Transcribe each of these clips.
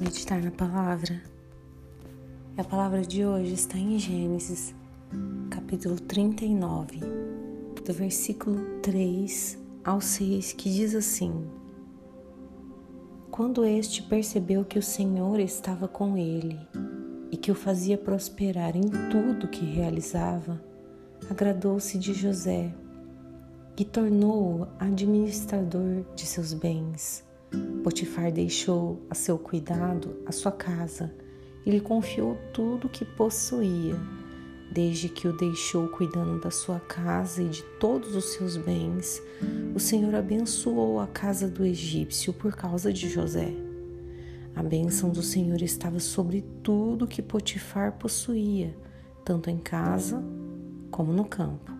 Meditar na palavra. A palavra de hoje está em Gênesis, capítulo 39, do versículo 3 ao 6, que diz assim: Quando este percebeu que o Senhor estava com ele e que o fazia prosperar em tudo que realizava, agradou-se de José e tornou-o administrador de seus bens Potifar deixou a seu cuidado a sua casa e lhe confiou tudo o que possuía. Desde que o deixou cuidando da sua casa e de todos os seus bens, o Senhor abençoou a casa do egípcio por causa de José. A bênção do Senhor estava sobre tudo que Potifar possuía, tanto em casa como no campo.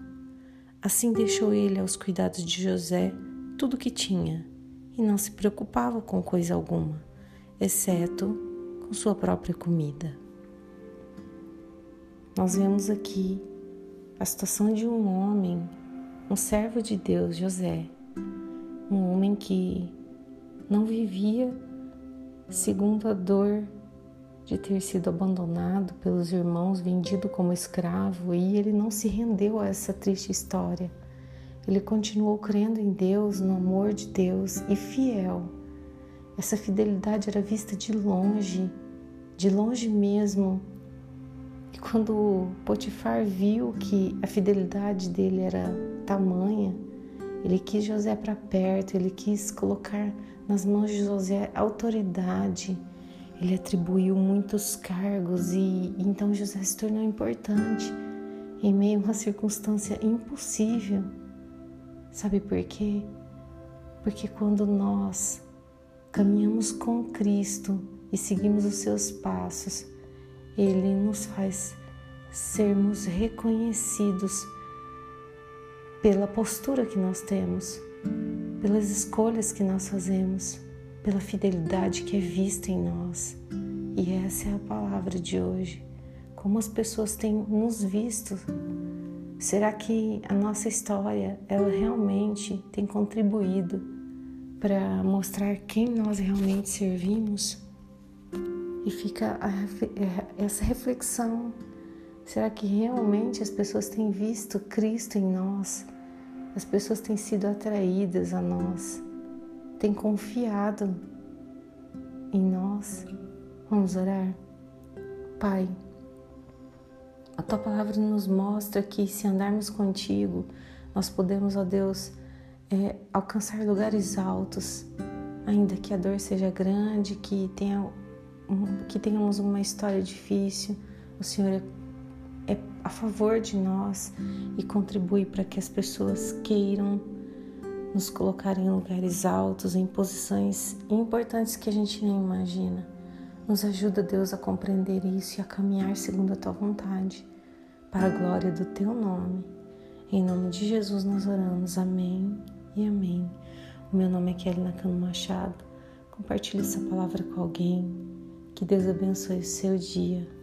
Assim deixou ele aos cuidados de José tudo o que tinha e não se preocupava com coisa alguma, exceto com sua própria comida. Nós vemos aqui a situação de um homem, um servo de Deus, José, um homem que não vivia segundo a dor de ter sido abandonado pelos irmãos, vendido como escravo, e ele não se rendeu a essa triste história ele continuou crendo em Deus, no amor de Deus e fiel. Essa fidelidade era vista de longe, de longe mesmo. E quando Potifar viu que a fidelidade dele era tamanha, ele quis José para perto, ele quis colocar nas mãos de José autoridade. Ele atribuiu muitos cargos e então José se tornou importante em meio a uma circunstância impossível. Sabe por quê? Porque quando nós caminhamos com Cristo e seguimos os seus passos, Ele nos faz sermos reconhecidos pela postura que nós temos, pelas escolhas que nós fazemos, pela fidelidade que é vista em nós. E essa é a palavra de hoje. Como as pessoas têm nos visto Será que a nossa história ela realmente tem contribuído para mostrar quem nós realmente servimos? E fica a, é, essa reflexão: será que realmente as pessoas têm visto Cristo em nós? As pessoas têm sido atraídas a nós, têm confiado em nós? Vamos orar? Pai, tua palavra nos mostra que se andarmos contigo, nós podemos, ó Deus, é, alcançar lugares altos, ainda que a dor seja grande, que, tenha, que tenhamos uma história difícil. O Senhor é, é a favor de nós e contribui para que as pessoas queiram nos colocar em lugares altos, em posições importantes que a gente nem imagina. Nos ajuda, Deus, a compreender isso e a caminhar segundo a tua vontade, para a glória do teu nome. Em nome de Jesus nós oramos. Amém e amém. O meu nome é Kelly Nakano Machado. Compartilhe essa palavra com alguém. Que Deus abençoe o seu dia.